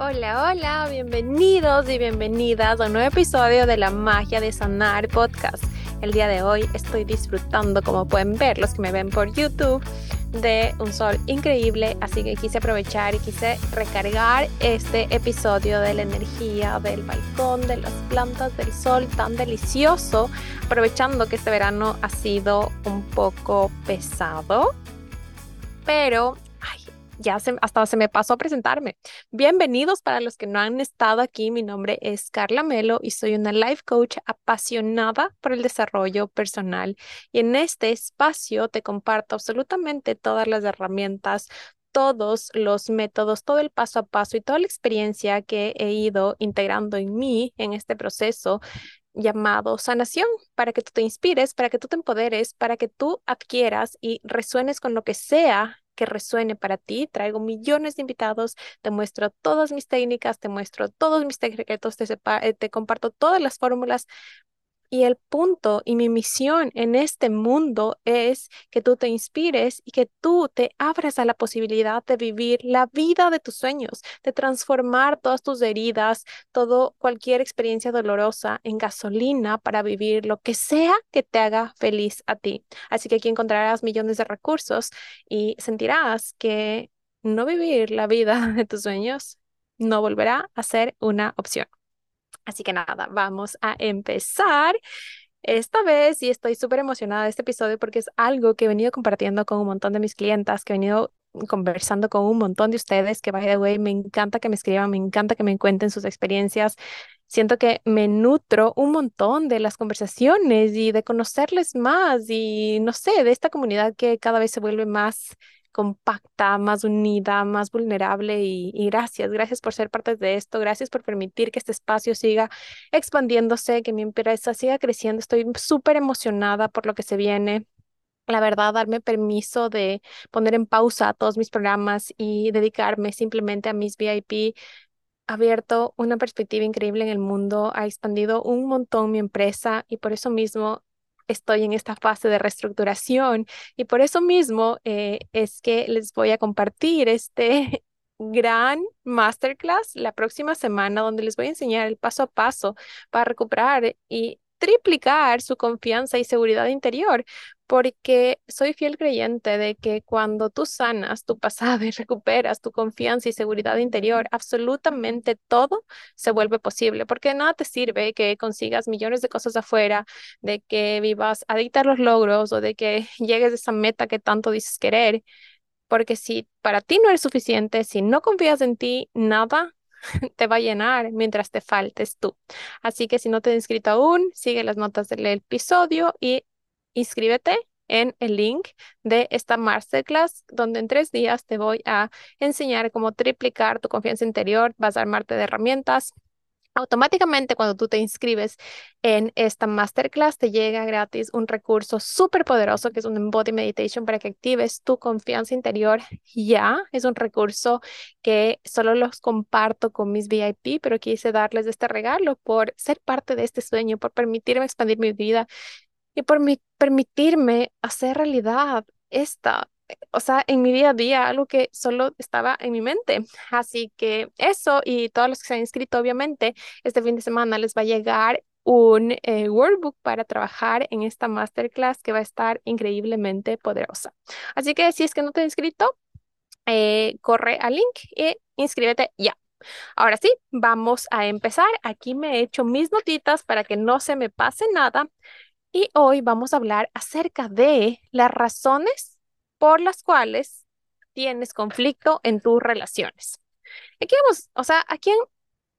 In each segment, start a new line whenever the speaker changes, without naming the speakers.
Hola, hola, bienvenidos y bienvenidas a un nuevo episodio de La Magia de Sanar Podcast. El día de hoy estoy disfrutando, como pueden ver los que me ven por YouTube, de un sol increíble, así que quise aprovechar y quise recargar este episodio de la energía del balcón, de las plantas, del sol tan delicioso, aprovechando que este verano ha sido un poco pesado, pero ya se, hasta se me pasó a presentarme. Bienvenidos para los que no han estado aquí. Mi nombre es Carla Melo y soy una life coach apasionada por el desarrollo personal. Y en este espacio te comparto absolutamente todas las herramientas, todos los métodos, todo el paso a paso y toda la experiencia que he ido integrando en mí en este proceso llamado sanación, para que tú te inspires, para que tú te empoderes, para que tú adquieras y resuenes con lo que sea que resuene para ti. Traigo millones de invitados, te muestro todas mis técnicas, te muestro todos mis secretos, te, eh, te comparto todas las fórmulas y el punto y mi misión en este mundo es que tú te inspires y que tú te abras a la posibilidad de vivir la vida de tus sueños, de transformar todas tus heridas, todo cualquier experiencia dolorosa en gasolina para vivir lo que sea que te haga feliz a ti. Así que aquí encontrarás millones de recursos y sentirás que no vivir la vida de tus sueños no volverá a ser una opción. Así que nada, vamos a empezar esta vez y estoy súper emocionada de este episodio porque es algo que he venido compartiendo con un montón de mis clientas, que he venido conversando con un montón de ustedes, que by the way, me encanta que me escriban, me encanta que me cuenten sus experiencias. Siento que me nutro un montón de las conversaciones y de conocerles más y no sé, de esta comunidad que cada vez se vuelve más compacta, más unida, más vulnerable y, gracias, gracias por ser parte de esto, gracias por permitir que este espacio siga expandiéndose, que mi empresa siga creciendo. Estoy súper emocionada por lo que se viene. La verdad, darme permiso de poner en pausa todos mis programas y dedicarme simplemente a mis VIP abierto una perspectiva increíble en el mundo, ha expandido un montón mi empresa y por eso mismo estoy en esta fase de reestructuración y por eso mismo eh, es que les voy a compartir este gran masterclass la próxima semana donde les voy a enseñar el paso a paso para recuperar y triplicar su confianza y seguridad interior, porque soy fiel creyente de que cuando tú sanas tu pasado y recuperas tu confianza y seguridad interior, absolutamente todo se vuelve posible, porque nada te sirve que consigas millones de cosas afuera, de que vivas adicta a los logros o de que llegues a esa meta que tanto dices querer, porque si para ti no es suficiente, si no confías en ti, nada te va a llenar mientras te faltes tú. Así que si no te has inscrito aún, sigue las notas del episodio y inscríbete en el link de esta masterclass, donde en tres días te voy a enseñar cómo triplicar tu confianza interior, vas a armarte de herramientas Automáticamente cuando tú te inscribes en esta masterclass te llega gratis un recurso súper poderoso que es un Body Meditation para que actives tu confianza interior ya. Es un recurso que solo los comparto con mis VIP, pero quise darles este regalo por ser parte de este sueño, por permitirme expandir mi vida y por permitirme hacer realidad esta o sea, en mi día a día, algo que solo estaba en mi mente. Así que eso y todos los que se han inscrito, obviamente, este fin de semana les va a llegar un eh, workbook para trabajar en esta masterclass que va a estar increíblemente poderosa. Así que si es que no te has inscrito, eh, corre al link y inscríbete ya. Ahora sí, vamos a empezar. Aquí me he hecho mis notitas para que no se me pase nada. Y hoy vamos a hablar acerca de las razones por las cuales tienes conflicto en tus relaciones. Aquí vamos, o sea, ¿a quién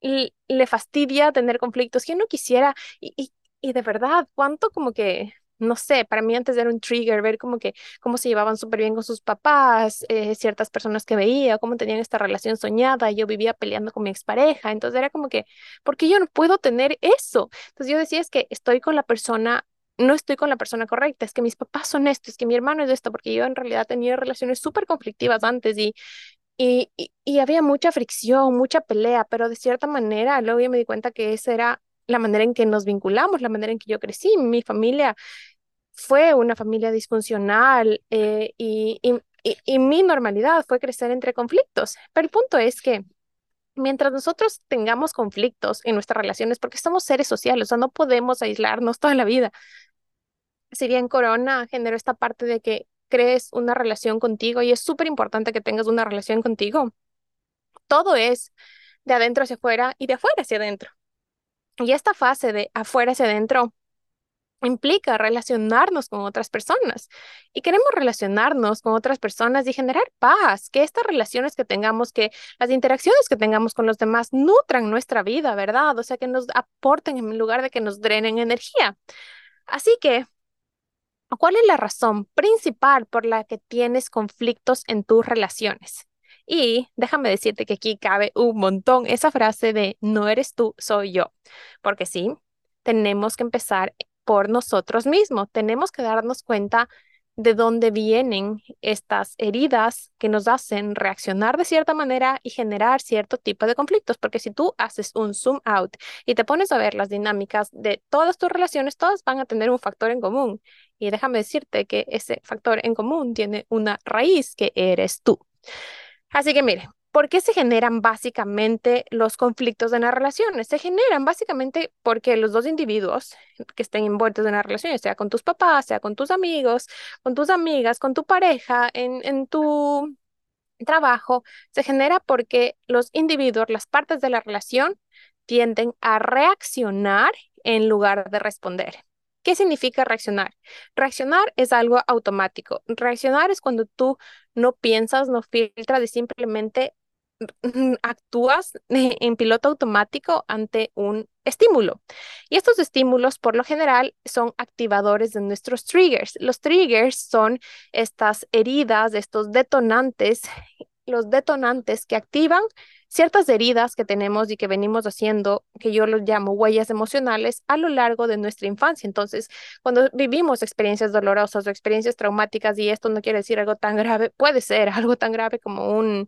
le fastidia tener conflictos? ¿Quién no quisiera? Y, y, de verdad, ¿cuánto como que no sé, para mí antes era un trigger ver como que cómo se llevaban súper bien con sus papás, eh, ciertas personas que veía, cómo tenían esta relación soñada, yo vivía peleando con mi expareja, entonces era como que, ¿por qué yo no puedo tener eso? Entonces yo decía, es que estoy con la persona no estoy con la persona correcta, es que mis papás son esto, es que mi hermano es esto, porque yo en realidad tenía relaciones súper conflictivas antes y, y, y, había mucha fricción, mucha pelea, pero de cierta manera luego yo me di cuenta que esa era la manera en que nos vinculamos, la manera en que yo crecí. Mi familia fue una familia disfuncional eh, y, y, y mi normalidad fue crecer entre conflictos, pero el punto es que mientras nosotros tengamos conflictos en nuestras relaciones, porque somos seres sociales, o sea, no podemos aislarnos toda la vida. Si bien Corona generó esta parte de que crees una relación contigo y es súper importante que tengas una relación contigo, todo es de adentro hacia afuera y de afuera hacia adentro. Y esta fase de afuera hacia adentro implica relacionarnos con otras personas y queremos relacionarnos con otras personas y generar paz, que estas relaciones que tengamos, que las interacciones que tengamos con los demás nutran nuestra vida, ¿verdad? O sea, que nos aporten en lugar de que nos drenen energía. Así que, ¿cuál es la razón principal por la que tienes conflictos en tus relaciones? Y déjame decirte que aquí cabe un montón esa frase de no eres tú, soy yo, porque sí, tenemos que empezar por nosotros mismos. Tenemos que darnos cuenta de dónde vienen estas heridas que nos hacen reaccionar de cierta manera y generar cierto tipo de conflictos, porque si tú haces un zoom out y te pones a ver las dinámicas de todas tus relaciones, todas van a tener un factor en común. Y déjame decirte que ese factor en común tiene una raíz que eres tú. Así que mire, ¿Por qué se generan básicamente los conflictos en las relaciones? Se generan básicamente porque los dos individuos que estén envueltos en una relación, sea con tus papás, sea con tus amigos, con tus amigas, con tu pareja, en, en tu trabajo, se genera porque los individuos, las partes de la relación, tienden a reaccionar en lugar de responder. ¿Qué significa reaccionar? Reaccionar es algo automático. Reaccionar es cuando tú no piensas, no filtras y simplemente actúas en piloto automático ante un estímulo. Y estos estímulos, por lo general, son activadores de nuestros triggers. Los triggers son estas heridas, estos detonantes, los detonantes que activan ciertas heridas que tenemos y que venimos haciendo, que yo los llamo huellas emocionales, a lo largo de nuestra infancia. Entonces, cuando vivimos experiencias dolorosas o experiencias traumáticas, y esto no quiere decir algo tan grave, puede ser algo tan grave como un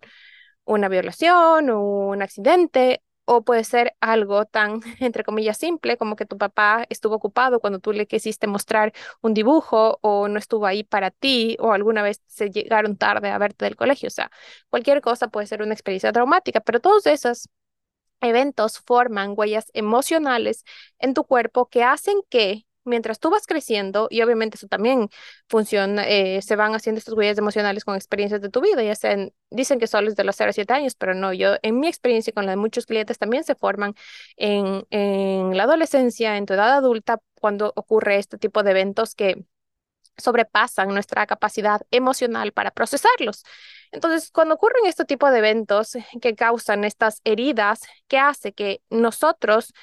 una violación o un accidente, o puede ser algo tan, entre comillas, simple como que tu papá estuvo ocupado cuando tú le quisiste mostrar un dibujo o no estuvo ahí para ti o alguna vez se llegaron tarde a verte del colegio. O sea, cualquier cosa puede ser una experiencia traumática, pero todos esos eventos forman huellas emocionales en tu cuerpo que hacen que mientras tú vas creciendo, y obviamente eso también funciona, eh, se van haciendo estas huellas emocionales con experiencias de tu vida, ya dicen que solo es de los 0 a 7 años, pero no, yo en mi experiencia con la de muchos clientes también se forman en, en la adolescencia, en tu edad adulta, cuando ocurre este tipo de eventos que sobrepasan nuestra capacidad emocional para procesarlos. Entonces, cuando ocurren este tipo de eventos que causan estas heridas, ¿qué hace que nosotros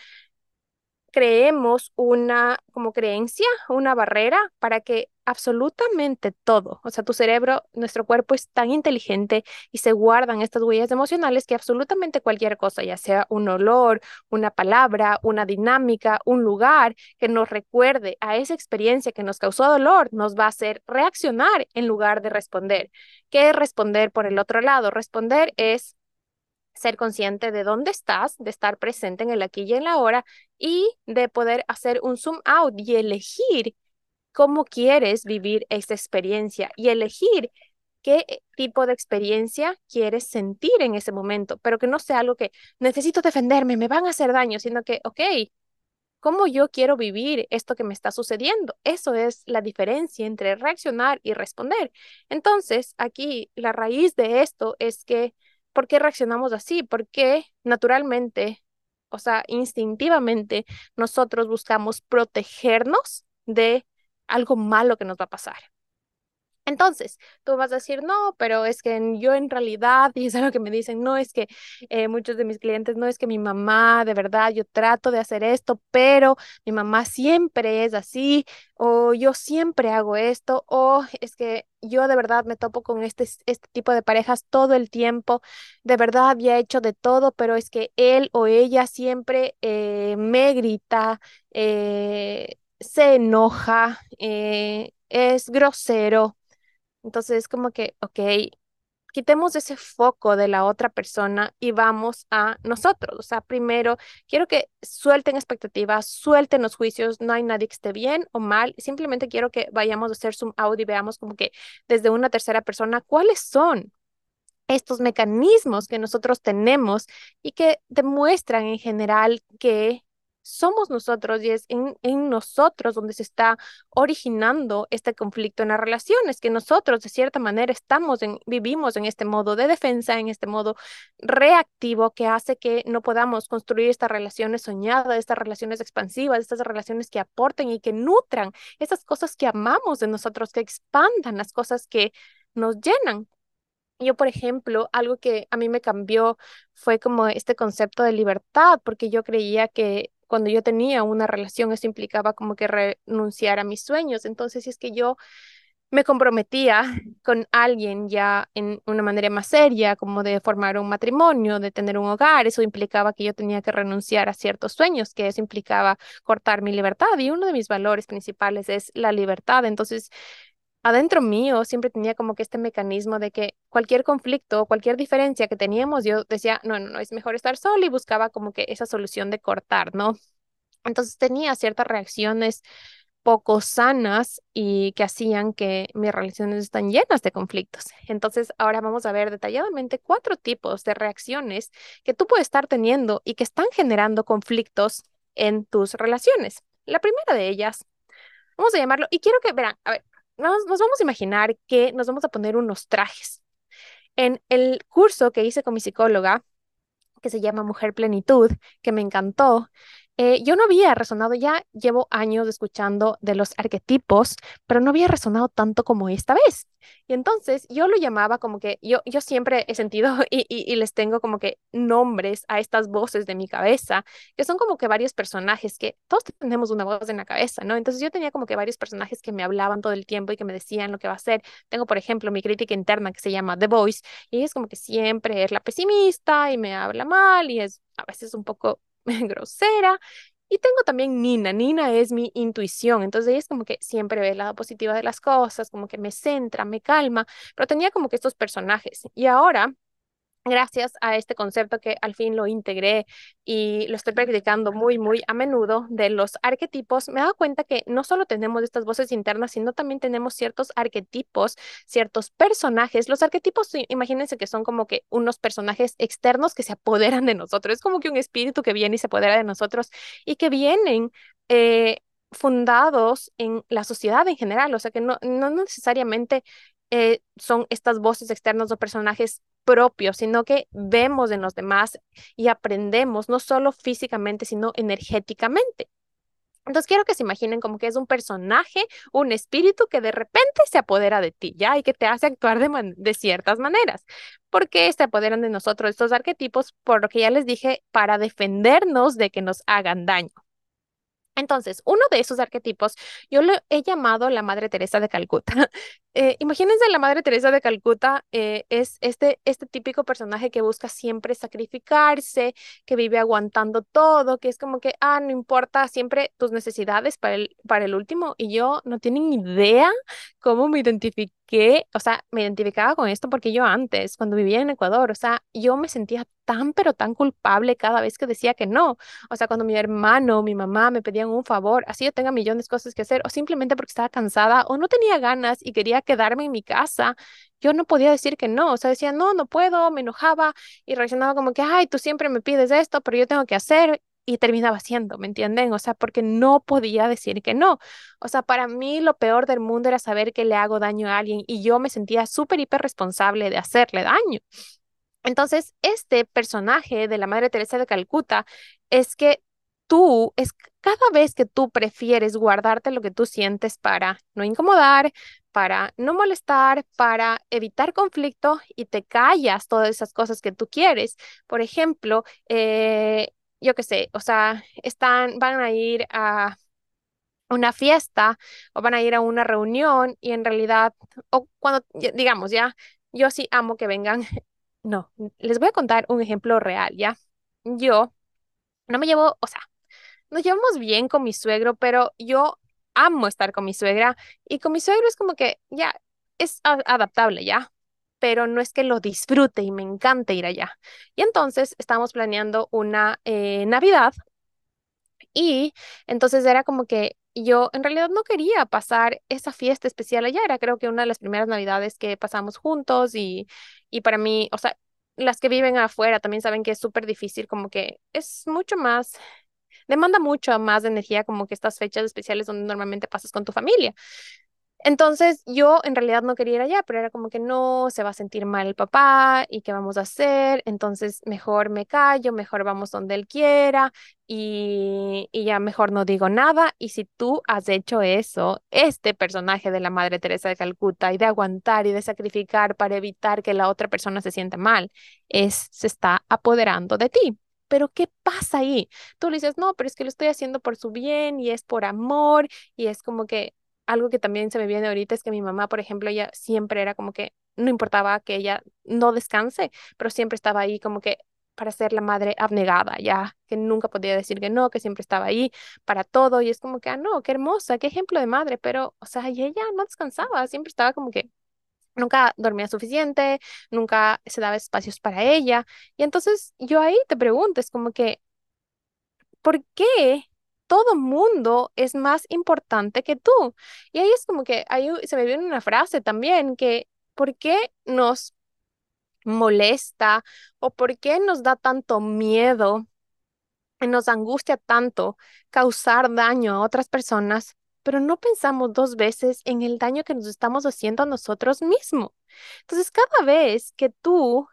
creemos una como creencia, una barrera para que absolutamente todo, o sea, tu cerebro, nuestro cuerpo es tan inteligente y se guardan estas huellas emocionales que absolutamente cualquier cosa, ya sea un olor, una palabra, una dinámica, un lugar que nos recuerde a esa experiencia que nos causó dolor, nos va a hacer reaccionar en lugar de responder. ¿Qué es responder por el otro lado? Responder es ser consciente de dónde estás, de estar presente en el aquí y en la ahora y de poder hacer un zoom out y elegir cómo quieres vivir esta experiencia y elegir qué tipo de experiencia quieres sentir en ese momento, pero que no sea algo que necesito defenderme, me van a hacer daño, sino que, ok, ¿cómo yo quiero vivir esto que me está sucediendo? Eso es la diferencia entre reaccionar y responder. Entonces, aquí la raíz de esto es que ¿por qué reaccionamos así? Porque naturalmente, o sea, instintivamente, nosotros buscamos protegernos de algo malo que nos va a pasar. Entonces, tú vas a decir, no, pero es que yo en realidad, y es algo que me dicen, no es que eh, muchos de mis clientes, no es que mi mamá, de verdad, yo trato de hacer esto, pero mi mamá siempre es así, o yo siempre hago esto, o es que yo de verdad me topo con este, este tipo de parejas todo el tiempo, de verdad había hecho de todo, pero es que él o ella siempre eh, me grita, eh, se enoja, es grosero entonces es como que, ok, quitemos ese foco de la otra persona y vamos a nosotros. O sea, primero, quiero que suelten expectativas, suelten los juicios, no hay nadie que esté bien o mal, simplemente quiero que vayamos a hacer zoom out y veamos como que desde una tercera persona, ¿cuáles son estos mecanismos que nosotros tenemos y que demuestran en general que somos nosotros y es en, en, nosotros donde se está originando este conflicto en las relaciones, que nosotros de cierta manera estamos en, vivimos en este modo de defensa, en este modo reactivo que hace que no podamos construir estas relaciones soñadas, estas relaciones expansivas, estas relaciones que aporten y que nutran, esas cosas que amamos de nosotros, que expandan las cosas que nos llenan. Yo, por ejemplo, algo que a mí me cambió fue como este concepto de libertad, porque yo creía que cuando yo tenía una relación eso implicaba como que renunciar a mis sueños. Entonces, si es que yo me comprometía con alguien ya en una manera más seria, como de formar un matrimonio, de tener un hogar, eso implicaba que yo tenía que renunciar a ciertos sueños, que eso implicaba cortar mi libertad. Y uno de mis valores principales es la libertad. Entonces, adentro mío siempre tenía como que este mecanismo de que cualquier conflicto cualquier diferencia que teníamos, yo decía, no, no, no, es mejor estar solo y buscaba como que esa solución de cortar, ¿no? Entonces tenía ciertas reacciones poco sanas y que hacían que mis relaciones están llenas de conflictos. Entonces, ahora vamos a ver detalladamente cuatro tipos de reacciones que tú puedes estar teniendo y que están generando conflictos en tus relaciones. La primera de ellas, vamos a llamarlo, y quiero que, verán, a ver, nos, vamos a imaginar que nos vamos a poner unos trajes. En el curso que hice con mi psicóloga, que se llama Mujer Plenitud, que me encantó, eh, yo no había resonado, ya llevo años escuchando de los arquetipos, pero no había resonado tanto como esta vez. Y entonces yo lo llamaba como que yo, yo siempre he sentido y, y, les tengo como que nombres a estas voces de mi cabeza, que son como que varios personajes que todos tenemos una voz en la cabeza, ¿no? Entonces yo tenía como que varios personajes que me hablaban todo el tiempo y que me decían lo que va a hacer. Tengo, por ejemplo, mi crítica interna que se llama The Voice y es como que siempre es la pesimista y me habla mal y es a veces un poco grosera. Y tengo también Nina. Nina es mi intuición. Entonces ella es como que siempre ve el lado positivo de las cosas, como que me centra, me calma. Pero tenía como que estos personajes. Y ahora gracias a este concepto que al fin lo integré y lo estoy practicando muy, muy a menudo de los arquetipos, me he dado cuenta que no solo tenemos estas voces internas, sino también tenemos ciertos arquetipos, ciertos personajes. Los arquetipos, imagínense que son como que unos personajes externos que se apoderan de nosotros. Es como que un espíritu que viene y se apodera de nosotros y que vienen eh, fundados en la sociedad en general, o sea que no, no necesariamente eh, son estas voces externas o personajes propios, sino que vemos en los demás y aprendemos no solo físicamente, sino energéticamente. Entonces quiero que se imaginen como que es un personaje, un espíritu que de repente se apodera de ti, ¿ya? Y que te hace actuar de, de ciertas maneras. ¿Por qué se apoderan de nosotros estos arquetipos? Por lo que ya les dije, para defendernos de que nos hagan daño. Entonces, uno de esos arquetipos yo lo he llamado la Madre Teresa de Calcuta. Eh, imagínense, la Madre Teresa de Calcuta eh, es este, este típico personaje que busca siempre sacrificarse, que vive aguantando todo, que es como que, ah, no importa siempre tus necesidades para el, para el último. Y yo no tienen idea cómo me identifiqué, o sea, me identificaba con esto porque yo antes, cuando vivía en Ecuador, o sea, yo me sentía tan, pero tan culpable cada vez que decía que no. O sea, cuando mi hermano, mi mamá me pedían un favor, así yo tenga millones de cosas que hacer, o simplemente porque estaba cansada o no tenía ganas y quería quedarme en mi casa, yo no podía decir que no, o sea, decía, no, no puedo, me enojaba y reaccionaba como que, ay, tú siempre me pides esto, pero yo tengo que hacer y terminaba haciendo, ¿me entienden? O sea, porque no podía decir que no. O sea, para mí lo peor del mundo era saber que le hago daño a alguien y yo me sentía súper hiper responsable de hacerle daño. Entonces, este personaje de la Madre Teresa de Calcuta es que tú, es cada vez que tú prefieres guardarte lo que tú sientes para no incomodar, para no molestar, para evitar conflicto y te callas todas esas cosas que tú quieres. Por ejemplo, eh, yo qué sé, o sea, están, van a ir a una fiesta o van a ir a una reunión y en realidad, o cuando, digamos, ya, yo sí amo que vengan. No, les voy a contar un ejemplo real, ¿ya? Yo no me llevo, o sea, nos llevamos bien con mi suegro, pero yo amo estar con mi suegra y con mi suegro es como que ya es adaptable, ¿ya? Pero no es que lo disfrute y me encante ir allá. Y entonces estamos planeando una eh, Navidad y entonces era como que yo en realidad no quería pasar esa fiesta especial allá. Era creo que una de las primeras navidades que pasamos juntos y, y para mí, o sea, las que viven afuera también saben que es súper difícil, como que es mucho más, demanda mucho más energía como que estas fechas especiales donde normalmente pasas con tu familia. Entonces yo en realidad no quería ir allá, pero era como que no, se va a sentir mal el papá y qué vamos a hacer, entonces mejor me callo, mejor vamos donde él quiera y, y ya mejor no digo nada. Y si tú has hecho eso, este personaje de la Madre Teresa de Calcuta y de aguantar y de sacrificar para evitar que la otra persona se sienta mal, es, se está apoderando de ti. Pero ¿qué pasa ahí? Tú le dices, no, pero es que lo estoy haciendo por su bien y es por amor y es como que algo que también se me viene ahorita es que mi mamá, por ejemplo, ella siempre era como que no importaba que ella no descanse, pero siempre estaba ahí como que para ser la madre abnegada, ya, que nunca podía decir que no, que siempre estaba ahí para todo, y es como que, ah, no, qué hermosa, qué ejemplo de madre, pero, o sea, y ella no descansaba, siempre estaba como que nunca dormía suficiente, nunca se daba espacios para ella, y entonces yo ahí te pregunto, es como que, ¿por qué todo mundo es más importante que tú. Y ahí es como que ahí se me viene una frase también que, ¿por qué nos molesta o por qué nos da tanto miedo nos angustia tanto causar daño a otras personas, pero no pensamos dos veces en el daño que nos estamos haciendo a nosotros mismos? Entonces, cada vez que tú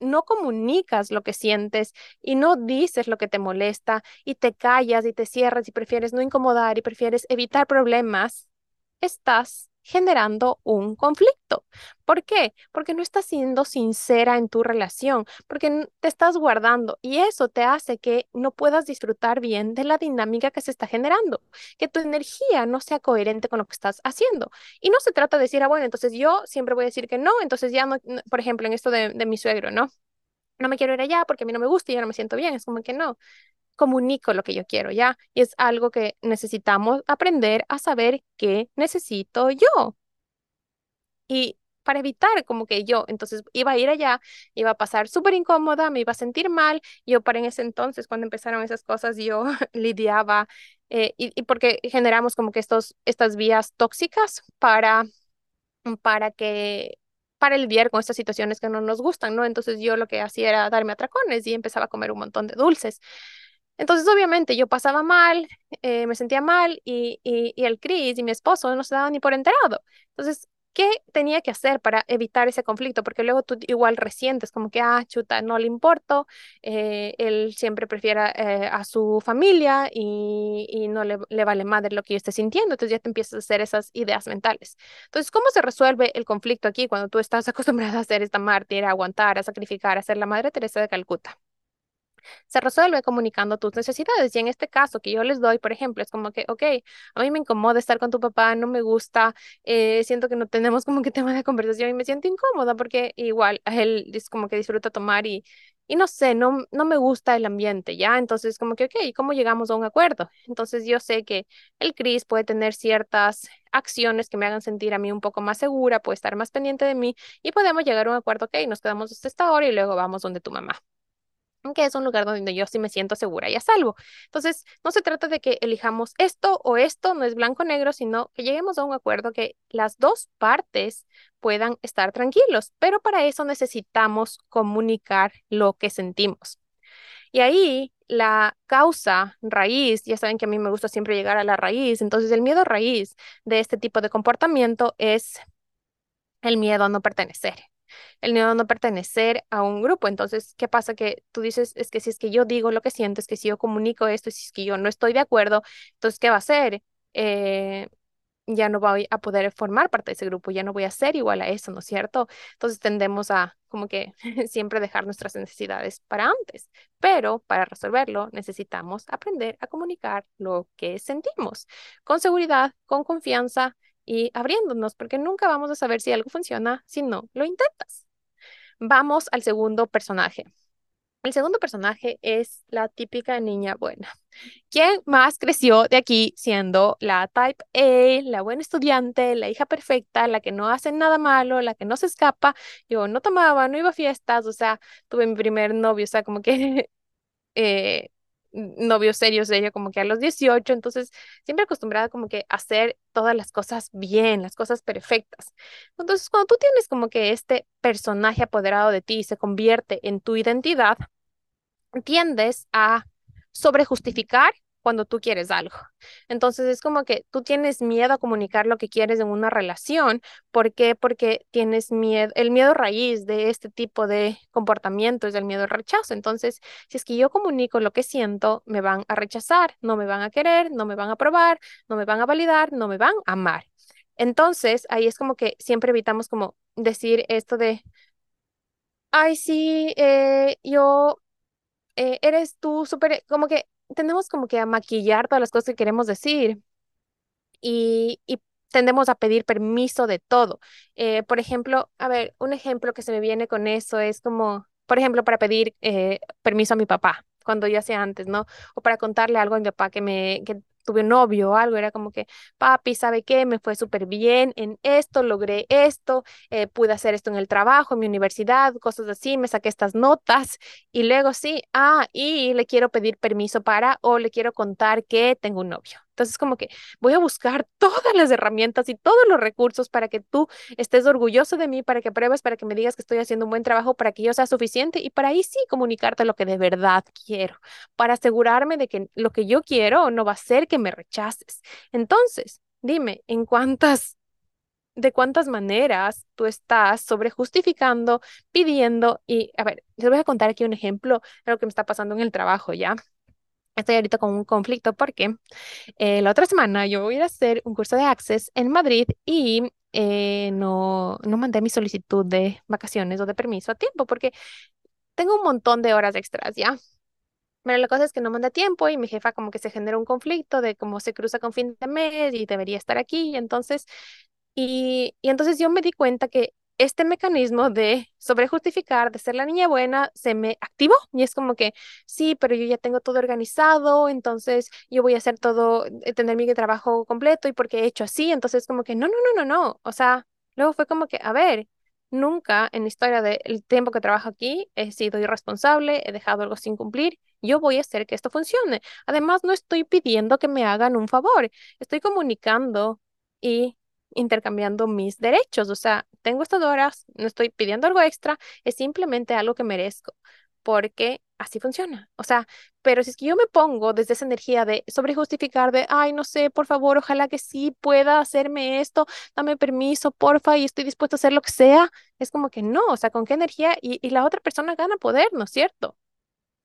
no comunicas lo que sientes y no dices lo que te molesta y te callas y te cierras y prefieres no incomodar y prefieres evitar problemas, estás generando un conflicto. ¿Por qué? Porque no estás siendo sincera en tu relación, porque te estás guardando y eso te hace que no puedas disfrutar bien de la dinámica que se está generando, que tu energía no sea coherente con lo que estás haciendo. Y no se trata de decir, ah, bueno, entonces yo siempre voy a decir que no, entonces ya no, por ejemplo, en esto de, de mi suegro, ¿no? No me quiero ir allá porque a mí no me gusta y yo no me siento bien. Es como que no, comunico lo que yo quiero, ¿ya? Y es algo que necesitamos aprender a saber qué necesito yo. Y para evitar como que yo, entonces iba a ir allá, iba a pasar súper incómoda, me iba a sentir mal. Yo para en ese entonces, cuando empezaron esas cosas, yo lidiaba eh, y, porque generamos como que estos, estas vías tóxicas para, para que para lidiar con estas situaciones que no nos gustan, ¿no? Entonces yo lo que hacía era darme atracones y empezaba a comer un montón de dulces. Entonces, obviamente, yo pasaba mal, eh, me sentía mal y, y, y el Chris y mi esposo no se daban ni por enterado. Entonces, ¿qué tenía que hacer para evitar ese conflicto? Porque luego tú igual resientes como que, ah, chuta, no le importo, eh, él siempre prefiere eh, a su familia y, y no le, le, vale madre lo que yo esté sintiendo. Entonces ya te empiezas a hacer esas ideas mentales. Entonces, ¿cómo se resuelve el conflicto aquí cuando tú estás acostumbrada a ser esta mártir, a aguantar, a sacrificar, a ser la Madre Teresa de Calcuta? Se resuelve comunicando tus necesidades. Y en este caso que yo les doy, por ejemplo, es como que, ok, a mí me incomoda estar con tu papá, no me gusta, eh, siento que no tenemos como que tema de conversación y me siento incómoda porque igual él es como que disfruta tomar y, y no sé, no, no me gusta el ambiente, ¿ya? Entonces como que, ok, ¿cómo llegamos a un acuerdo? Entonces yo sé que el Cris puede tener ciertas acciones que me hagan sentir a mí un poco más segura, puede estar más pendiente de mí y podemos llegar a un acuerdo, ok, nos quedamos hasta esta hora y luego vamos donde tu mamá que es un lugar donde yo sí me siento segura y a salvo. Entonces, no se trata de que elijamos esto o esto, no es blanco-negro, sino que lleguemos a un acuerdo que las dos partes puedan estar tranquilos, pero para eso necesitamos comunicar lo que sentimos. Y ahí la causa raíz, ya saben que a mí me gusta siempre llegar a la raíz, entonces el miedo raíz de este tipo de comportamiento es el miedo a no pertenecer el miedo no pertenecer a un grupo. Entonces, ¿qué pasa? Que tú dices, es que si es que yo digo lo que siento, es que si yo comunico esto, es que yo no estoy de acuerdo, entonces, ¿qué va a hacer? Eh, ya no voy a poder formar parte de ese grupo, ya no voy a ser igual a eso, ¿no es cierto? Entonces tendemos a como que siempre dejar nuestras necesidades para antes, pero para resolverlo necesitamos aprender a comunicar lo que sentimos con seguridad, con confianza y abriéndonos, porque nunca vamos a saber si algo funciona si no lo intentas. Vamos al segundo personaje. El segundo personaje es la típica niña buena. ¿Quién más creció de aquí siendo la type A, la buena estudiante, la hija perfecta, la que no hace nada malo, la que no se escapa? Yo no tomaba, no iba a fiestas, o sea, tuve mi primer novio, o sea, como que eh, novio serio, serio, como que a los 18, entonces siempre acostumbrada como que a hacer todas las cosas bien, las cosas perfectas. Entonces, cuando tú tienes como que este personaje apoderado de ti se convierte en tu identidad, tiendes a sobrejustificar cuando tú quieres algo. Entonces es como que tú tienes miedo a comunicar lo que quieres en una relación. ¿Por qué? Porque tienes miedo, el miedo raíz de este tipo de comportamiento es el miedo al rechazo. Entonces, si es que yo comunico lo que siento, me van a rechazar, no me van a querer, no me van a aprobar, no me van a validar, no me van a amar. Entonces, ahí es como que siempre evitamos como decir esto de, ay, sí, eh, yo, eh, eres tú súper, como que tendemos como que a maquillar todas las cosas que queremos decir y, y tendemos a pedir permiso de todo. Eh, por ejemplo, a ver, un ejemplo que se me viene con eso es como, por ejemplo, para pedir eh, permiso a mi papá cuando yo hacía antes, ¿no? O para contarle algo a mi papá que me, que tuve un novio o algo, era como que, papi, ¿sabe qué? Me fue súper bien en esto, logré esto, eh, pude hacer esto en el trabajo, en mi universidad, cosas así, me saqué estas notas y luego sí, ah, y le quiero pedir permiso para o le quiero contar que tengo un novio. Entonces, como que voy a buscar todas las herramientas y todos los recursos para que tú estés orgulloso de mí, para que pruebes, para que me digas que estoy haciendo un buen trabajo, para que yo sea suficiente y para ahí sí comunicarte lo que de verdad quiero, para asegurarme de que lo que yo quiero no va a ser que me rechaces. Entonces, dime, ¿en cuántas de cuántas maneras tú estás sobre justificando, pidiendo y, a ver, les voy a contar aquí un ejemplo de lo que me está pasando en el trabajo, ¿ya? Estoy ahorita con un conflicto porque eh, la otra semana yo voy a ir a hacer un curso de Access en Madrid y eh, no, no mandé mi solicitud de vacaciones o de permiso a tiempo porque tengo un montón de horas extras ya. Pero la cosa es que no mandé tiempo y mi jefa como que se genera un conflicto de cómo se cruza con fin de mes y debería estar aquí. Y entonces, y, y entonces yo me di cuenta que este mecanismo de sobrejustificar, de ser la niña buena, se me activó y es como que, sí, pero yo ya tengo todo organizado, entonces yo voy a hacer todo, eh, tener mi trabajo completo y porque he hecho así, entonces como que, no, no, no, no, no, o sea, luego fue como que, a ver, nunca en la historia del tiempo que trabajo aquí he sido irresponsable, he dejado algo sin cumplir, yo voy a hacer que esto funcione. Además, no estoy pidiendo que me hagan un favor, estoy comunicando y intercambiando mis derechos. O sea, tengo estas horas, no estoy pidiendo algo extra, es simplemente algo que merezco, porque así funciona. O sea, pero si es que yo me pongo desde esa energía de sobrejustificar, de, ay, no sé, por favor, ojalá que sí pueda hacerme esto, dame permiso, porfa, y estoy dispuesto a hacer lo que sea, es como que no, o sea, ¿con qué energía? Y, y la otra persona gana poder, ¿no es cierto?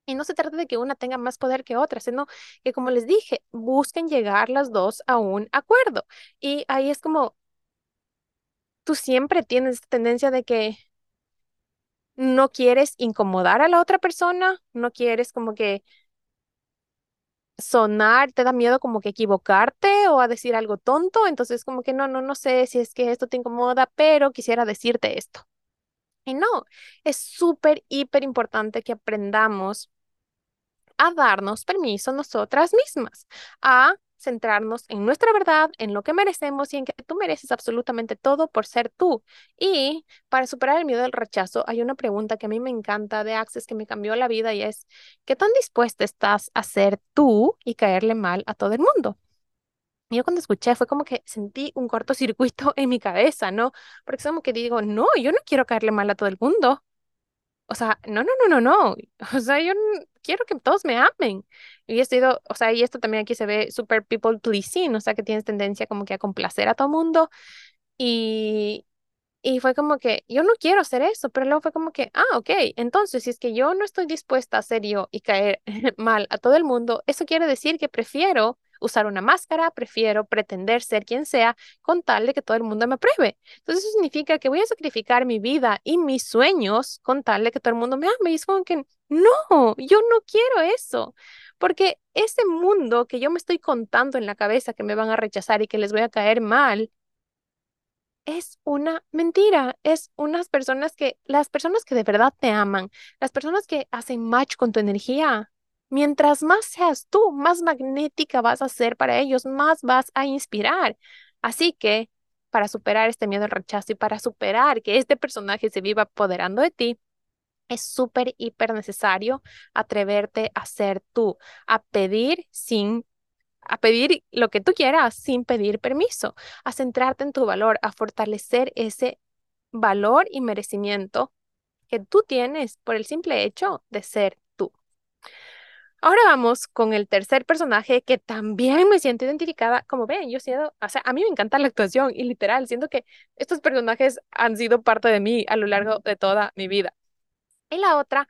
Y no se trata de que una tenga más poder que otra, sino que, como les dije, busquen llegar las dos a un acuerdo. Y ahí es como, tú siempre tienes esta tendencia de que no quieres incomodar a la otra persona, no quieres como que sonar, te da miedo como que equivocarte o a decir algo tonto, entonces como que no, no, no sé si es que esto te incomoda, pero quisiera decirte esto. Y no, es súper, hiper importante que aprendamos a darnos permiso nosotras mismas, a centrarnos en nuestra verdad, en lo que merecemos y en que tú mereces absolutamente todo por ser tú. Y para superar el miedo del rechazo, hay una pregunta que a mí me encanta de Access que me cambió la vida y es, ¿qué tan dispuesta estás a ser tú y caerle mal a todo el mundo? Yo cuando escuché fue como que sentí un cortocircuito en mi cabeza, ¿no? Porque es como que digo, no, yo no quiero caerle mal a todo el mundo. O sea, no, no, no, no, no. O sea, yo quiero que todos me amen. Y he sido, o sea, y esto también aquí se ve super people pleasing, o sea, que tienes tendencia como que a complacer a todo mundo. Y, y fue como que yo no quiero hacer eso, pero luego fue como que, ah, ok, entonces si es que yo no estoy dispuesta a ser yo y caer mal a todo el mundo, eso quiere decir que prefiero usar una máscara, prefiero pretender ser quien sea con tal de que todo el mundo me apruebe. Entonces eso significa que voy a sacrificar mi vida y mis sueños con tal de que todo el mundo me ame. Y es como que no, yo no quiero eso. Porque ese mundo que yo me estoy contando en la cabeza que me van a rechazar y que les voy a caer mal, es una mentira, es unas personas que, las personas que de verdad te aman, las personas que hacen match con tu energía, Mientras más seas tú, más magnética vas a ser para ellos, más vas a inspirar. Así que, para superar este miedo al rechazo y para superar que este personaje se viva apoderando de ti, es súper, hiper necesario atreverte a ser tú, a pedir sin a pedir lo que tú quieras sin pedir permiso, a centrarte en tu valor, a fortalecer ese valor y merecimiento que tú tienes por el simple hecho de ser. Ahora vamos con el tercer personaje que también me siento identificada. Como ven, yo siento, o sea, a mí me encanta la actuación y literal, siento que estos personajes han sido parte de mí a lo largo de toda mi vida. Y la otra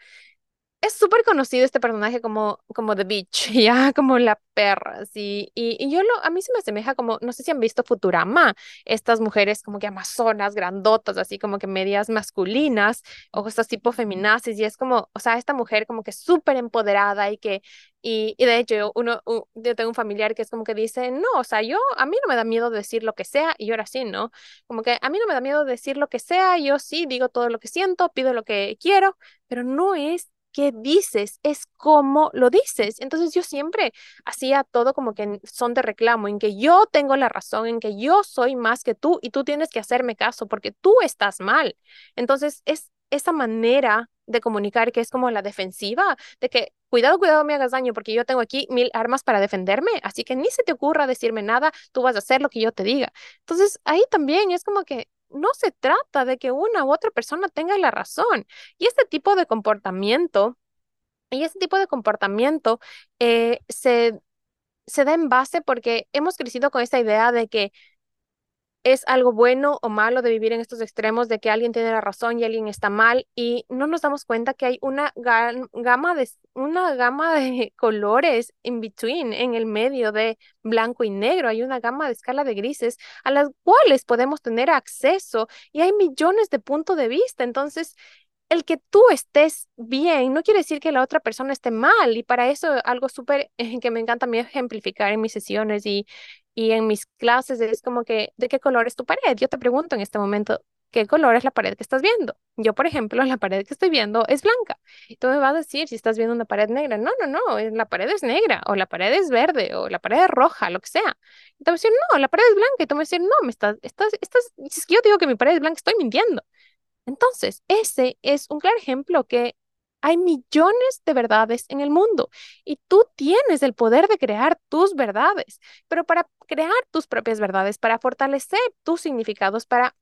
es súper conocido este personaje como, como The Beach, ya como la perra, sí. Y, y, yo lo, a mí se me asemeja como, no sé si han visto Futurama, estas mujeres como que amazonas, grandotas, así como que medias masculinas, o estas tipo feminazis, y es como, o sea, esta mujer como que súper empoderada y que, y, y de hecho, uno, yo tengo un familiar que es como que dice, no, o sea, yo, a mí no me da miedo decir lo que sea, y ahora sí, ¿no? Como que a mí no me da miedo decir lo que sea, yo sí digo todo lo que siento, pido lo que quiero, pero no es qué dices, es cómo lo dices. Entonces yo siempre hacía todo como que son de reclamo, en que yo tengo la razón, en que yo soy más que tú y tú tienes que hacerme caso porque tú estás mal. Entonces es esa manera de comunicar que es como la defensiva, de que cuidado, cuidado, me hagas daño porque yo tengo aquí mil armas para defenderme, así que ni se te ocurra decirme nada, tú vas a hacer lo que yo te diga. Entonces ahí también es como que no se trata de que una u otra persona tenga la razón. Y este tipo de comportamiento, y este tipo de comportamiento eh, se, se da en base porque hemos crecido con esta idea de que es algo bueno o malo de vivir en estos extremos de que alguien tiene la razón y alguien está mal y no nos damos cuenta que hay una gama de una gama de colores in between en el medio de blanco y negro, hay una gama de escala de grises a las cuales podemos tener acceso y hay millones de puntos de vista, entonces el que tú estés bien no quiere decir que la otra persona esté mal y para eso algo súper que me encanta a mí ejemplificar en mis sesiones y, y en mis clases es como que, ¿de qué color es tu pared? Yo te pregunto en este momento, ¿qué color es la pared que estás viendo? Yo, por ejemplo, la pared que estoy viendo es blanca. Y tú me vas a decir si estás viendo una pared negra. No, no, no, la pared es negra, o la pared es verde, o la pared es roja, lo que sea. Y te voy a decir, no, la pared es blanca. Y tú me vas a decir, no, me estás, estás, estás, si yo digo que mi pared es blanca, estoy mintiendo. Entonces, ese es un claro ejemplo que hay millones de verdades en el mundo y tú tienes el poder de crear tus verdades, pero para crear tus propias verdades, para fortalecer tus significados, para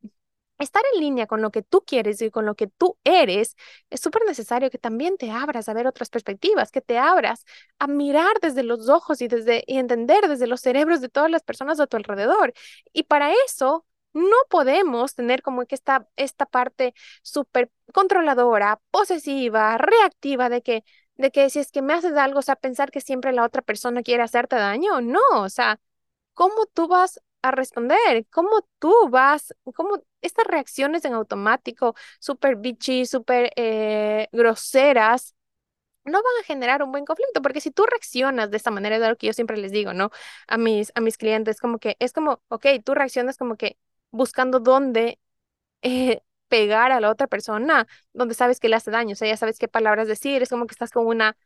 estar en línea con lo que tú quieres y con lo que tú eres, es súper necesario que también te abras a ver otras perspectivas, que te abras a mirar desde los ojos y desde y entender desde los cerebros de todas las personas a tu alrededor. Y para eso no podemos tener como que esta, esta parte súper controladora, posesiva, reactiva de que, de que si es que me haces algo, o sea, pensar que siempre la otra persona quiere hacerte daño. No, o sea, ¿cómo tú vas a responder? ¿Cómo tú vas, cómo estas reacciones en automático, súper bitchy, súper eh, groseras, no van a generar un buen conflicto, porque si tú reaccionas de esta manera, es algo que yo siempre les digo, ¿no? A mis, a mis clientes, como que es como, ok, tú reaccionas como que buscando dónde eh, pegar a la otra persona, donde sabes que le hace daño, o sea, ya sabes qué palabras decir, es como que estás con una,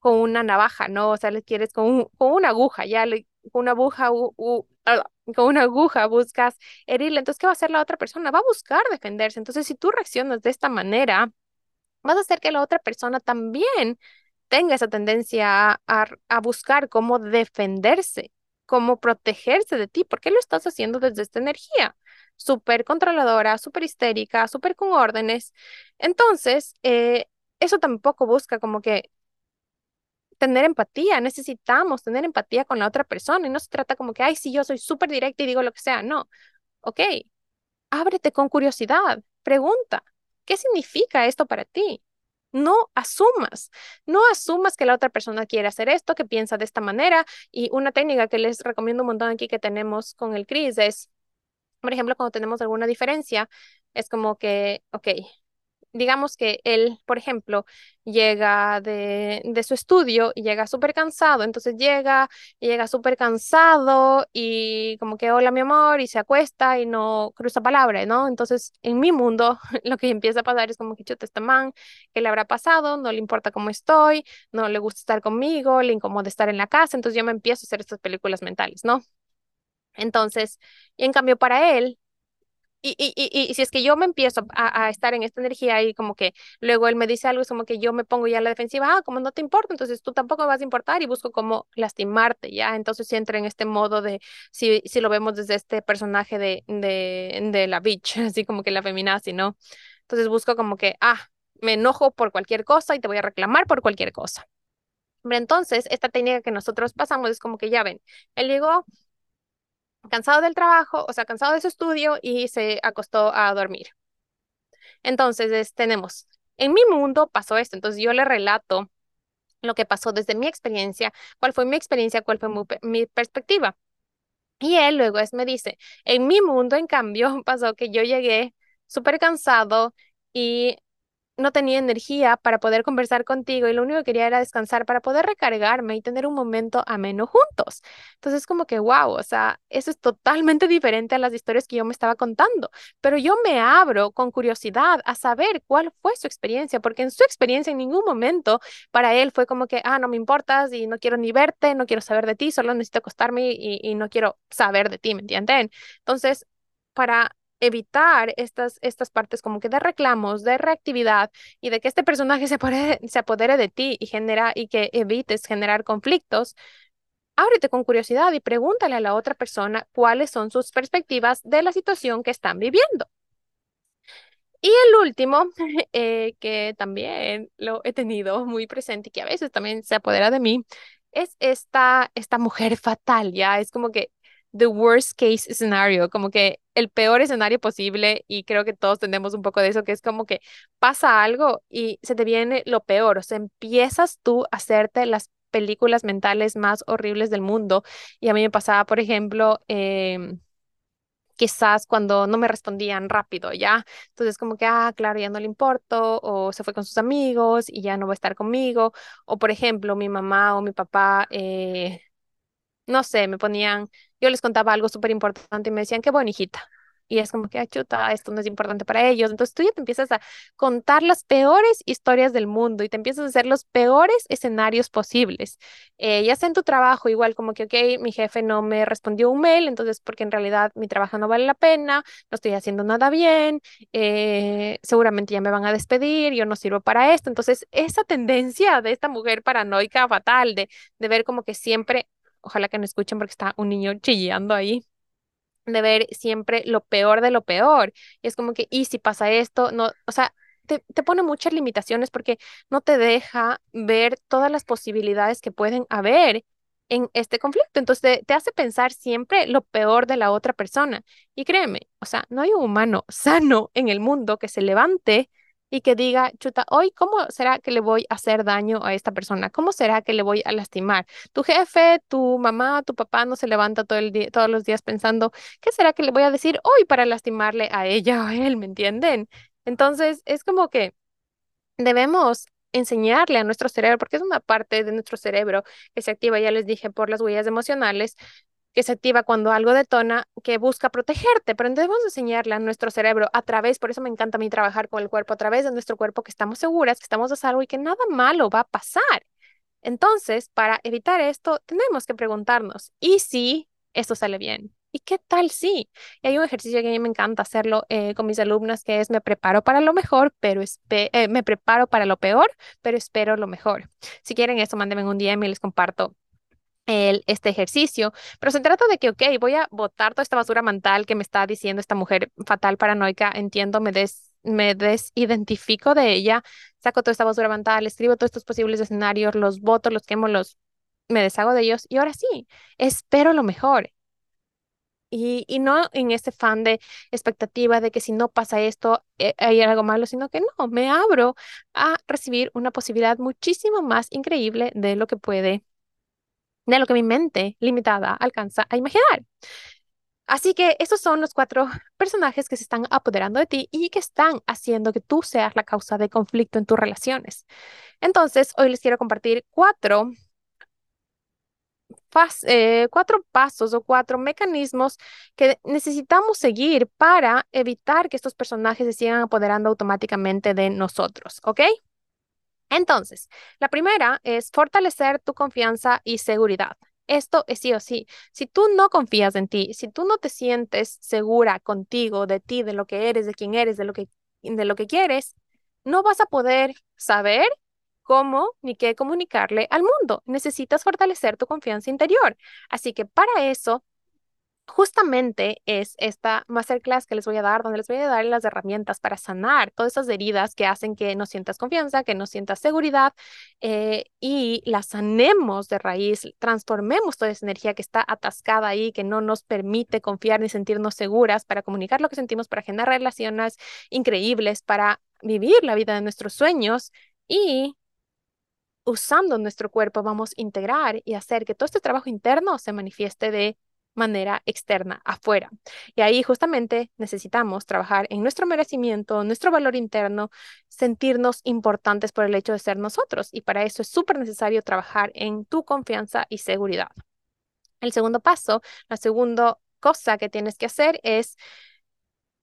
con una navaja, ¿no? O sea, le quieres con, con una aguja, ya le, con una aguja, con una aguja buscas herirle, entonces, ¿qué va a hacer la otra persona? Va a buscar defenderse, entonces, si tú reaccionas de esta manera, vas a hacer que la otra persona también tenga esa tendencia a, a buscar cómo defenderse, cómo protegerse de ti, porque lo estás haciendo desde esta energía súper controladora, súper histérica, súper con órdenes. Entonces, eh, eso tampoco busca como que tener empatía, necesitamos tener empatía con la otra persona y no se trata como que, ay, si yo soy súper directa y digo lo que sea, no. Ok, ábrete con curiosidad, pregunta, ¿qué significa esto para ti? No asumas, no asumas que la otra persona quiere hacer esto, que piensa de esta manera. Y una técnica que les recomiendo un montón aquí que tenemos con el CRIS es por ejemplo, cuando tenemos alguna diferencia, es como que, ok, digamos que él, por ejemplo, llega de, de su estudio y llega súper cansado, entonces llega y llega súper cansado y como que hola mi amor y se acuesta y no cruza palabra, ¿no? Entonces en mi mundo lo que empieza a pasar es como que chuta este man, ¿qué le habrá pasado? No le importa cómo estoy, no le gusta estar conmigo, le incomoda estar en la casa, entonces yo me empiezo a hacer estas películas mentales, ¿no? Entonces, en cambio para él, y, y, y, y si es que yo me empiezo a, estar en esta energía y como que luego él me dice algo, es como que yo me pongo ya a la defensiva, ah, como no te importa, entonces tú tampoco vas a importar y busco como lastimarte, ¿ya? Entonces si entra en este modo de, si, si lo vemos desde este personaje de, de, de la bitch, así como que la feminazi, ¿no? Entonces busco como que, ah, me enojo por cualquier cosa y te voy a reclamar por cualquier cosa. Entonces, esta técnica que nosotros pasamos es como que ya ven, él llegó, cansado del trabajo, o sea, cansado de su estudio y se acostó a dormir. Entonces, tenemos, en mi mundo pasó esto, entonces yo le relato lo que pasó desde mi experiencia, cuál fue mi experiencia, cuál fue mi, perspectiva. Y él luego es, me dice, en mi mundo, en cambio, pasó que yo llegué súper cansado y no tenía energía para poder conversar contigo y lo único que quería era descansar para poder recargarme y tener un momento ameno juntos. Entonces, como que, wow, o sea, eso es totalmente diferente a las historias que yo me estaba contando, pero yo me abro con curiosidad a saber cuál fue su experiencia, porque en su experiencia en ningún momento para él fue como que, ah, no me importas y no quiero ni verte, no quiero saber de ti, solo necesito acostarme y, y no quiero saber de ti, ¿me entienden? Entonces, para evitar estas, estas partes como que de reclamos, de reactividad y de que este personaje se, se apodere de ti y, genera, y que evites generar conflictos, ábrete con curiosidad y pregúntale a la otra persona cuáles son sus perspectivas de la situación que están viviendo. Y el último, eh, que también lo he tenido muy presente y que a veces también se apodera de mí, es esta, esta mujer fatal, ya es como que the worst case scenario, como que el peor escenario posible y creo que todos tenemos un poco de eso, que es como que pasa algo y se te viene lo peor, o sea, empiezas tú a hacerte las películas mentales más horribles del mundo y a mí me pasaba, por ejemplo, em, quizás cuando no me respondían rápido, ¿ya? Entonces como que, ah, claro, ya no le importo, o se fue con sus amigos y ya no va a estar conmigo, o por ejemplo, mi mamá o mi papá, eh, no sé, me ponían yo les contaba algo súper importante y me decían, qué buena hijita. Y es como que, ah, chuta, esto no es importante para ellos. Entonces tú ya te empiezas a contar las peores historias del mundo y te empiezas a hacer los peores escenarios posibles. Eh, ya sea en tu trabajo, igual como que, ok, mi jefe no me respondió un mail, entonces porque en realidad mi trabajo no vale la pena, no estoy haciendo nada bien, eh, seguramente ya me van a despedir, yo no sirvo para esto. Entonces esa tendencia de esta mujer paranoica fatal de, de ver como que siempre ojalá que no escuchen porque está un niño chillando ahí, de ver siempre lo peor de lo peor. Y es como que, ¿y si pasa esto? No, o sea, te, te, pone muchas limitaciones porque no te deja ver todas las posibilidades que pueden haber en este conflicto. Entonces te, te, hace pensar siempre lo peor de la otra persona. Y créeme, o sea, no hay un humano sano en el mundo que se levante y que diga, chuta, hoy, ¿cómo será que le voy a hacer daño a esta persona? ¿Cómo será que le voy a lastimar? Tu jefe, tu mamá, tu papá no se levanta todo el día, todos los días pensando, ¿qué será que le voy a decir hoy para lastimarle a ella o a él? ¿Me entienden? Entonces, es como que debemos enseñarle a nuestro cerebro, porque es una parte de nuestro cerebro que se activa, ya les dije, por las huellas emocionales, que se activa cuando algo detona, que busca protegerte, pero debemos enseñarle a nuestro cerebro a través, por eso me encanta a mí trabajar con el cuerpo, a través de nuestro cuerpo, que estamos seguras, que estamos a salvo y que nada malo va a pasar. Entonces, para evitar esto, tenemos que preguntarnos, ¿y si esto sale bien? ¿Y qué tal si? Y hay un ejercicio que a mí me encanta hacerlo eh, con mis alumnas, que es me preparo para lo mejor, pero eh, me preparo para lo peor, pero espero lo mejor. Si quieren eso, mándenme un DM y les comparto el, este ejercicio, pero se trata de que, ok, voy a botar toda esta basura mental que me está diciendo esta mujer fatal paranoica, entiendo, me des me desidentifico de ella, saco toda esta basura mental, escribo todos estos posibles escenarios, los voto, los quemo, los me deshago de ellos y ahora sí, espero lo mejor. Y, y no en ese fan de expectativa de que si no pasa esto eh, hay algo malo, sino que no, me abro a recibir una posibilidad muchísimo más increíble de lo que puede de lo que mi mente limitada alcanza a imaginar. Así que esos son los cuatro personajes que se están apoderando de ti y que están haciendo que tú seas la causa de conflicto en tus relaciones. Entonces, hoy les quiero compartir cuatro, eh, cuatro pasos o cuatro mecanismos que necesitamos seguir para evitar que estos personajes se sigan apoderando automáticamente de nosotros, ¿ok? Entonces, la primera es fortalecer tu confianza y seguridad. Esto es sí o sí. Si tú no confías en ti, si tú no te sientes segura contigo, de ti, de lo que eres, de quién eres, de lo que, de lo que quieres, no vas a poder saber cómo ni qué comunicarle al mundo. Necesitas fortalecer tu confianza interior. Así que para eso justamente es esta masterclass que les voy a dar, donde les voy a dar las herramientas para sanar todas esas heridas que hacen que no sientas confianza, que no sientas seguridad eh, y las sanemos de raíz, transformemos toda esa energía que está atascada ahí, que no nos permite confiar ni sentirnos seguras para comunicar lo que sentimos, para generar relaciones increíbles, para vivir la vida de nuestros sueños y usando nuestro cuerpo vamos a integrar y hacer que todo este trabajo interno se manifieste de manera externa, afuera. Y ahí justamente necesitamos trabajar en nuestro merecimiento, nuestro valor interno, sentirnos importantes por el hecho de ser nosotros. Y para eso es súper necesario trabajar en tu confianza y seguridad. El segundo paso, la segunda cosa que tienes que hacer es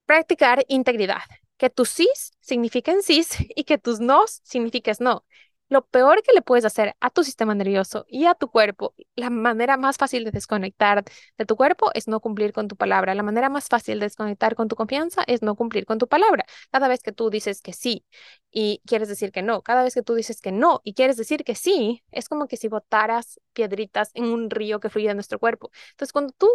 practicar integridad. Que tus sís signifiquen sís y que tus nos signifiques no. Lo peor que le puedes hacer a tu sistema nervioso y a tu cuerpo, la manera más fácil de desconectar de tu cuerpo es no cumplir con tu palabra. La manera más fácil de desconectar con tu confianza es no cumplir con tu palabra. Cada vez que tú dices que sí y quieres decir que no, cada vez que tú dices que no y quieres decir que sí, es como que si botaras piedritas en un río que fluye de nuestro cuerpo. Entonces, cuando tú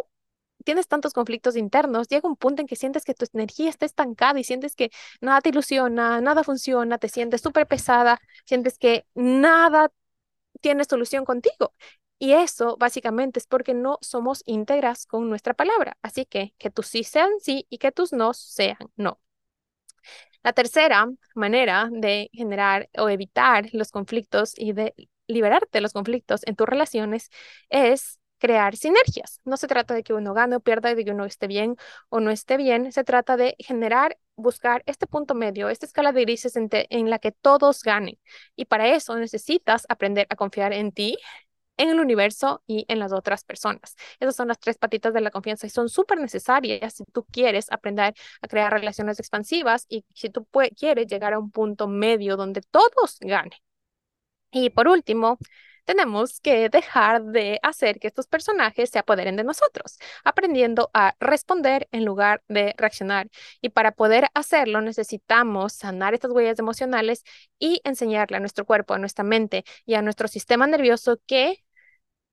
tienes tantos conflictos internos, llega un punto en que sientes que tu energía está estancada y sientes que nada te ilusiona, nada funciona, te sientes súper pesada, sientes que nada tiene solución contigo. Y eso básicamente es porque no somos íntegras con nuestra palabra. Así que que tus sí sean sí y que tus no sean no. La tercera manera de generar o evitar los conflictos y de liberarte de los conflictos en tus relaciones es crear sinergias. No se trata de que uno gane o pierda, de que uno esté bien o no esté bien, se trata de generar, buscar este punto medio, esta escala de grises en, en la que todos ganen. Y para eso necesitas aprender a confiar en ti, en el universo y en las otras personas. Esas son las tres patitas de la confianza y son súper necesarias si tú quieres aprender a crear relaciones expansivas y si tú quieres llegar a un punto medio donde todos ganen. Y por último, tenemos que dejar de hacer que estos personajes se apoderen de nosotros, aprendiendo a responder en lugar de reaccionar. Y para poder hacerlo necesitamos sanar estas huellas emocionales y enseñarle a nuestro cuerpo, a nuestra mente y a nuestro sistema nervioso que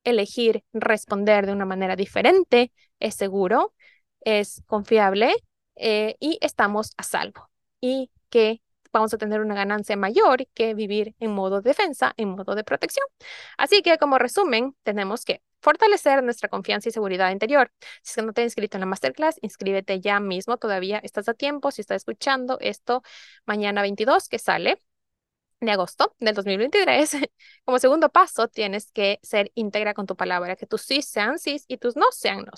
elegir responder de una manera diferente es seguro, es confiable eh, y estamos a salvo. Y que vamos a tener una ganancia mayor que vivir en modo defensa, en modo de protección. Así que como resumen, tenemos que fortalecer nuestra confianza y seguridad interior. Si es que no te has inscrito en la masterclass, inscríbete ya mismo, todavía estás a tiempo. Si estás escuchando esto mañana 22 que sale de agosto del 2023, como segundo paso tienes que ser íntegra con tu palabra, que tus sí sean sí y tus no sean no.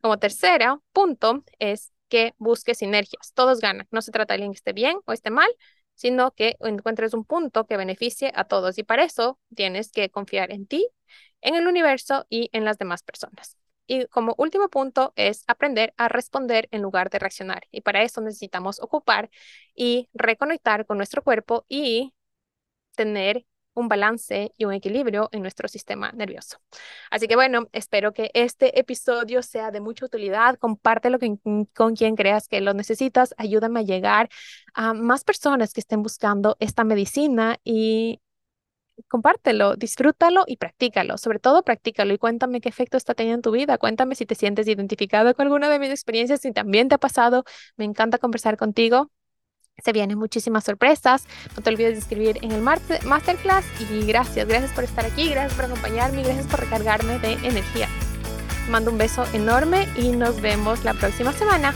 Como tercera punto es que busques sinergias. Todos ganan. No se trata de alguien que esté bien o esté mal, sino que encuentres un punto que beneficie a todos. Y para eso tienes que confiar en ti, en el universo y en las demás personas. Y como último punto es aprender a responder en lugar de reaccionar. Y para eso necesitamos ocupar y reconectar con nuestro cuerpo y tener un balance y un equilibrio en nuestro sistema nervioso. Así que bueno, espero que este episodio sea de mucha utilidad. Compártelo con, con quien creas que lo necesitas. Ayúdame a llegar a más personas que estén buscando esta medicina y compártelo, disfrútalo y practícalo. Sobre todo, practícalo y cuéntame qué efecto está teniendo en tu vida. Cuéntame si te sientes identificado con alguna de mis experiencias, si también te ha pasado. Me encanta conversar contigo. Se vienen muchísimas sorpresas. No te olvides de escribir en el masterclass. Y gracias, gracias por estar aquí, gracias por acompañarme y gracias por recargarme de energía. mando un beso enorme y nos vemos la próxima semana.